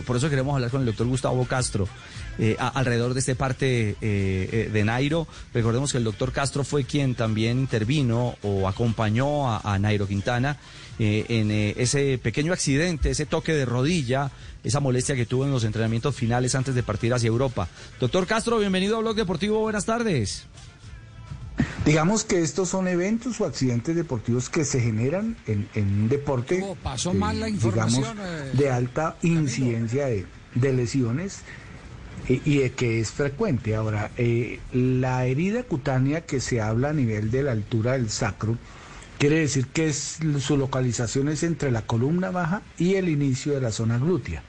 Por eso queremos hablar con el doctor Gustavo Castro eh, alrededor de este parte eh, eh, de Nairo. Recordemos que el doctor Castro fue quien también intervino o acompañó a, a Nairo Quintana en ese pequeño accidente, ese toque de rodilla, esa molestia que tuvo en los entrenamientos finales antes de partir hacia Europa. Doctor Castro, bienvenido a Blog Deportivo. Buenas tardes. Digamos que estos son eventos o accidentes deportivos que se generan en, en un deporte, pasó mal la información, digamos, eh, de alta incidencia de, de lesiones y, y de que es frecuente. Ahora, eh, la herida cutánea que se habla a nivel de la altura del sacro, quiere decir que es, su localización es entre la columna baja y el inicio de la zona glútea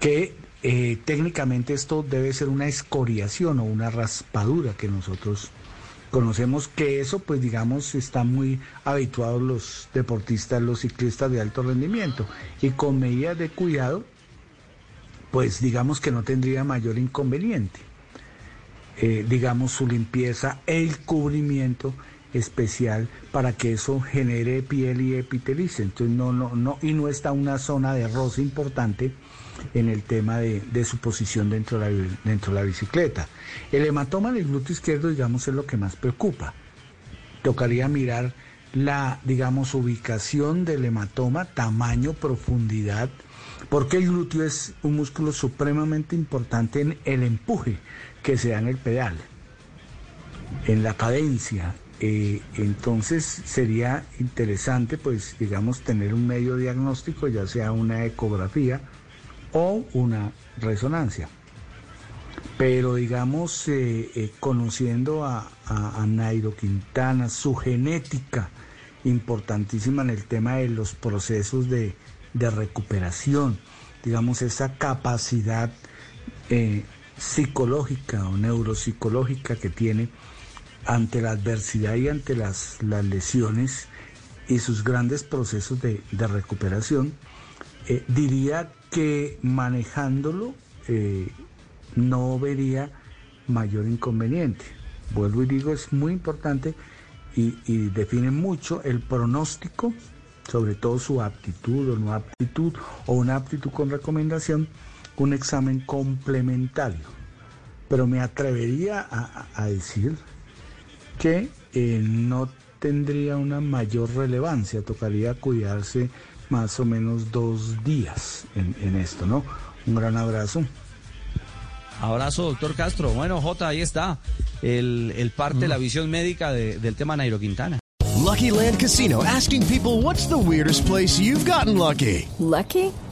que eh, técnicamente esto debe ser una escoriación o una raspadura que nosotros conocemos que eso pues digamos está muy habituados los deportistas, los ciclistas de alto rendimiento y con medidas de cuidado pues digamos que no tendría mayor inconveniente. Eh, digamos su limpieza, el cubrimiento especial para que eso genere piel y epitelice. Entonces no, no, no, y no está una zona de roce importante en el tema de, su posición dentro de, la, dentro de la bicicleta. El hematoma del glúteo izquierdo, digamos, es lo que más preocupa. Tocaría mirar la, digamos, ubicación del hematoma, tamaño, profundidad, porque el glúteo es un músculo supremamente importante en el empuje que se da en el pedal en la cadencia. Eh, entonces sería interesante, pues, digamos, tener un medio diagnóstico, ya sea una ecografía o una resonancia. Pero, digamos, eh, eh, conociendo a, a- Nairo Quintana, su genética importantísima en el tema de los procesos de, de recuperación, digamos, esa capacidad eh, psicológica o neuropsicológica que tiene ante la adversidad y ante las, las lesiones y sus grandes procesos de, de recuperación, diría que manejándolo eh, no vería mayor inconveniente. Vuelvo y digo, es muy importante y, define mucho el pronóstico, sobre todo su aptitud o no aptitud, o una aptitud con recomendación, un examen complementario. Pero me atrevería a decir que eh, no tendría una mayor relevancia, tocaría cuidarse más o menos dos días en, en esto, ¿no? Un gran abrazo. Abrazo, doctor Castro. Bueno, Jota, ahí está el, el parte, la visión médica de- del tema Nairo Quintana. Lucky Land Casino asking people what's the weirdest place you've gotten lucky? Lucky?